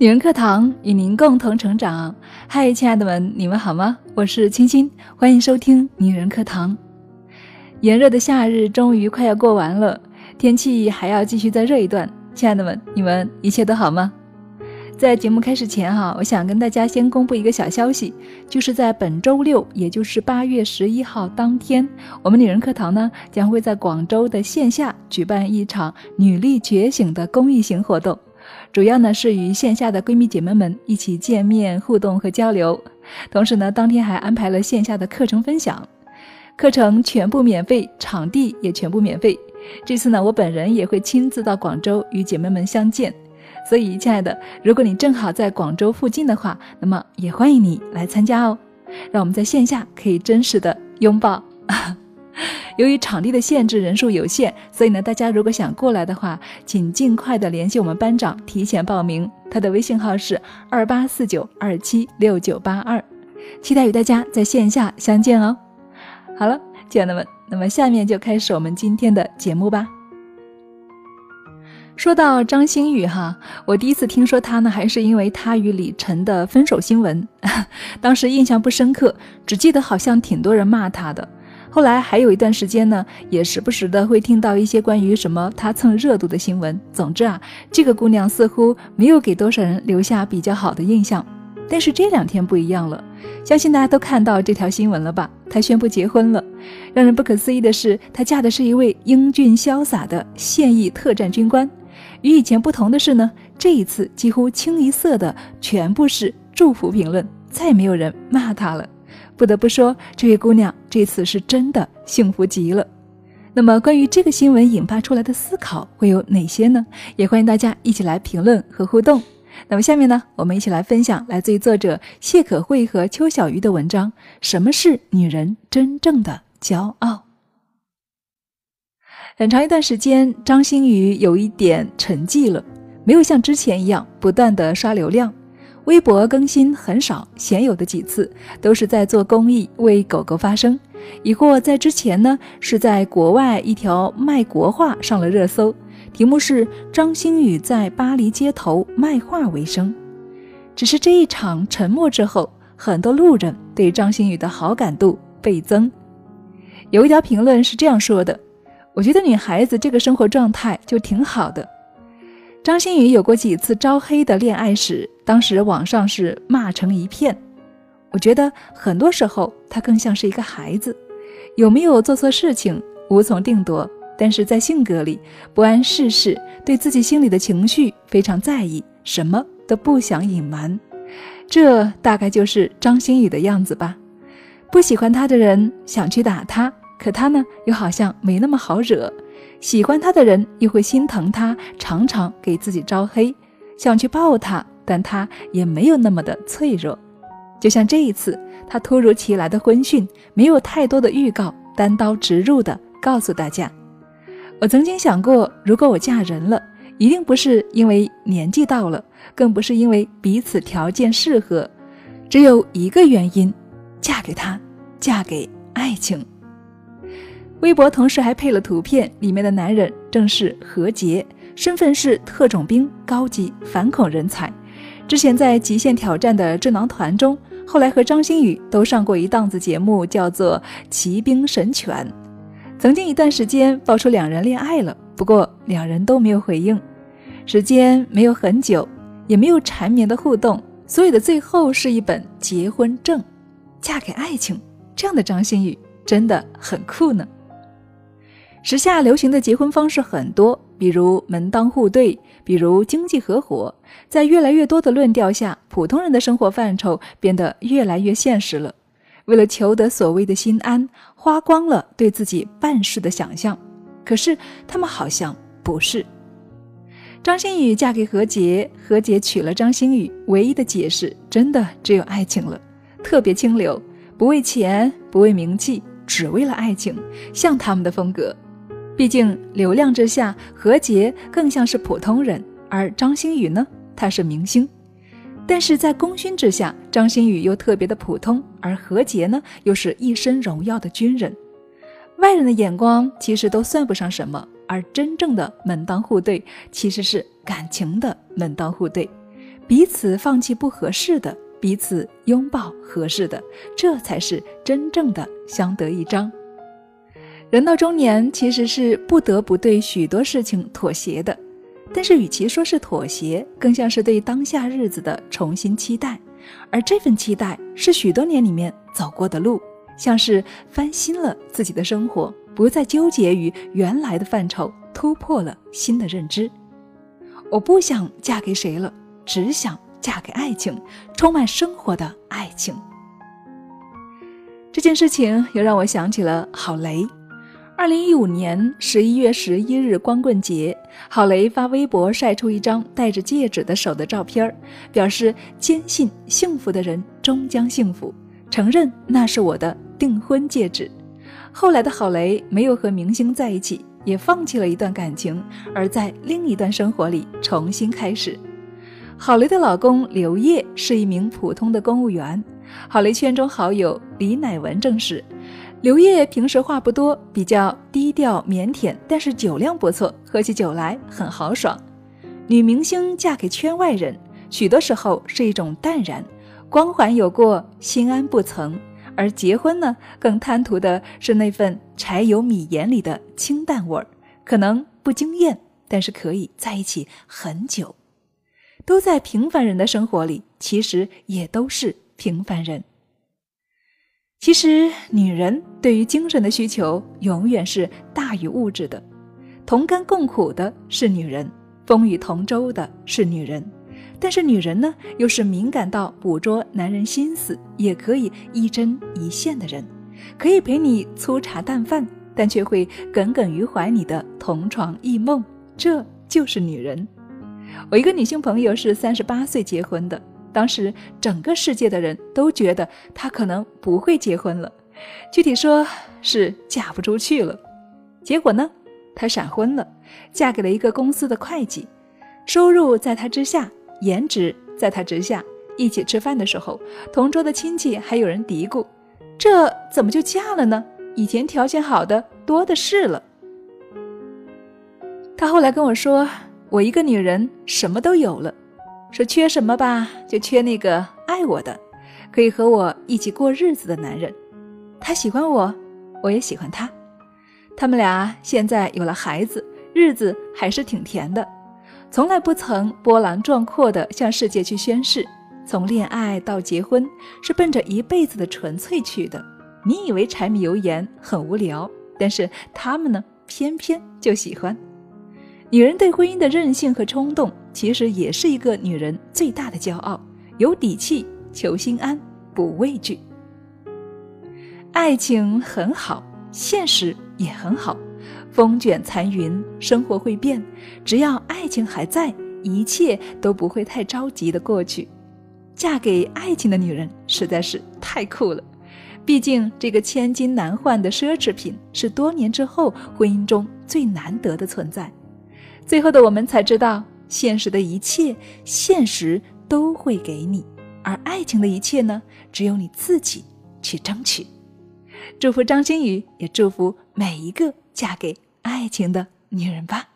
女人课堂与您共同成长。嗨，亲爱的们，你们好吗？我是青青，欢迎收听女人课堂。炎热的夏日终于快要过完了，天气还要继续再热一段。亲爱的们，你们一切都好吗？在节目开始前哈，我想跟大家先公布一个小消息，就是在本周六，也就是八月十一号当天，我们女人课堂呢将会在广州的线下举办一场女力觉醒的公益型活动。主要呢是与线下的闺蜜姐妹们一起见面互动和交流，同时呢当天还安排了线下的课程分享，课程全部免费，场地也全部免费。这次呢我本人也会亲自到广州与姐妹们相见，所以亲爱的，如果你正好在广州附近的话，那么也欢迎你来参加哦，让我们在线下可以真实的拥抱。由于场地的限制，人数有限，所以呢，大家如果想过来的话，请尽快的联系我们班长提前报名。他的微信号是二八四九二七六九八二，期待与大家在线下相见哦。好了，亲爱的们，那么下面就开始我们今天的节目吧。说到张馨予哈，我第一次听说她呢，还是因为她与李晨的分手新闻，当时印象不深刻，只记得好像挺多人骂她的。后来还有一段时间呢，也时不时的会听到一些关于什么她蹭热度的新闻。总之啊，这个姑娘似乎没有给多少人留下比较好的印象。但是这两天不一样了，相信大家都看到这条新闻了吧？她宣布结婚了。让人不可思议的是，她嫁的是一位英俊潇洒的现役特战军官。与以前不同的是呢，这一次几乎清一色的全部是祝福评论，再也没有人骂她了。不得不说，这位姑娘这次是真的幸福极了。那么，关于这个新闻引发出来的思考会有哪些呢？也欢迎大家一起来评论和互动。那么，下面呢，我们一起来分享来自于作者谢可慧和邱小鱼的文章：什么是女人真正的骄傲？很长一段时间，张馨予有一点沉寂了，没有像之前一样不断的刷流量。微博更新很少，鲜有的几次都是在做公益，为狗狗发声。亦或在之前呢，是在国外一条卖国画上了热搜，题目是“张馨予在巴黎街头卖画为生”。只是这一场沉默之后，很多路人对张馨予的好感度倍增。有一条评论是这样说的：“我觉得女孩子这个生活状态就挺好的。”张馨予有过几次招黑的恋爱史，当时网上是骂成一片。我觉得很多时候他更像是一个孩子，有没有做错事情无从定夺，但是在性格里不谙世事，对自己心里的情绪非常在意，什么都不想隐瞒。这大概就是张馨予的样子吧。不喜欢他的人想去打他，可他呢又好像没那么好惹。喜欢他的人又会心疼他，常常给自己招黑，想去抱他，但他也没有那么的脆弱。就像这一次，他突如其来的婚讯，没有太多的预告，单刀直入的告诉大家：“我曾经想过，如果我嫁人了，一定不是因为年纪到了，更不是因为彼此条件适合，只有一个原因，嫁给他，嫁给爱情。”微博同时还配了图片，里面的男人正是何洁，身份是特种兵高级反恐人才，之前在《极限挑战》的智囊团中，后来和张馨予都上过一档子节目，叫做《骑兵神犬》。曾经一段时间爆出两人恋爱了，不过两人都没有回应，时间没有很久，也没有缠绵的互动，所以的最后是一本结婚证，嫁给爱情。这样的张馨予真的很酷呢。时下流行的结婚方式很多，比如门当户对，比如经济合伙。在越来越多的论调下，普通人的生活范畴变得越来越现实了。为了求得所谓的心安，花光了对自己办事的想象。可是他们好像不是。张馨予嫁给何洁，何洁娶了张馨予，唯一的解释真的只有爱情了，特别清流，不为钱，不为名气，只为了爱情，像他们的风格。毕竟流量之下，何洁更像是普通人，而张馨予呢，她是明星。但是在功勋之下，张馨予又特别的普通，而何洁呢，又是一身荣耀的军人。外人的眼光其实都算不上什么，而真正的门当户对，其实是感情的门当户对。彼此放弃不合适的，彼此拥抱合适的，这才是真正的相得益彰。人到中年，其实是不得不对许多事情妥协的，但是与其说是妥协，更像是对当下日子的重新期待，而这份期待是许多年里面走过的路，像是翻新了自己的生活，不再纠结于原来的范畴，突破了新的认知。我不想嫁给谁了。只想嫁给爱情，充满生活的爱情。这件事情又让我想起了郝雷。二零一五年十一月十一日光棍节，郝雷发微博晒出一张戴着戒指的手的照片，表示坚信幸福的人终将幸福，承认那是我的订婚戒指。后来的郝雷没有和明星在一起，也放弃了一段感情，而在另一段生活里重新开始。郝雷的老公刘烨是一名普通的公务员。郝雷圈中好友李乃文证实，刘烨平时话不多，比较低调腼腆，但是酒量不错，喝起酒来很豪爽。女明星嫁给圈外人，许多时候是一种淡然，光环有过，心安不曾；而结婚呢，更贪图的是那份柴油米盐里的清淡味儿，可能不惊艳，但是可以在一起很久。都在平凡人的生活里，其实也都是平凡人。其实，女人对于精神的需求永远是大于物质的。同甘共苦的是女人，风雨同舟的是女人。但是，女人呢，又是敏感到捕捉男人心思，也可以一针一线的人，可以陪你粗茶淡饭，但却会耿耿于怀你的同床异梦。这就是女人。我一个女性朋友是三十八岁结婚的，当时整个世界的人都觉得她可能不会结婚了，具体说是嫁不出去了。结果呢，她闪婚了，嫁给了一个公司的会计，收入在她之下，颜值在她之下。一起吃饭的时候，同桌的亲戚还有人嘀咕：“这怎么就嫁了呢？以前条件好的多的是了。”她后来跟我说。我一个女人什么都有了，说缺什么吧，就缺那个爱我的，可以和我一起过日子的男人。他喜欢我，我也喜欢他。他们俩现在有了孩子，日子还是挺甜的，从来不曾波澜壮阔的向世界去宣誓。从恋爱到结婚，是奔着一辈子的纯粹去的。你以为柴米油盐很无聊，但是他们呢，偏偏就喜欢。女人对婚姻的任性和冲动，其实也是一个女人最大的骄傲。有底气，求心安，不畏惧。爱情很好，现实也很好。风卷残云，生活会变，只要爱情还在，一切都不会太着急的过去。嫁给爱情的女人实在是太酷了。毕竟，这个千金难换的奢侈品，是多年之后婚姻中最难得的存在。最后的我们才知道，现实的一切，现实都会给你；而爱情的一切呢，只有你自己去争取。祝福张馨予，也祝福每一个嫁给爱情的女人吧。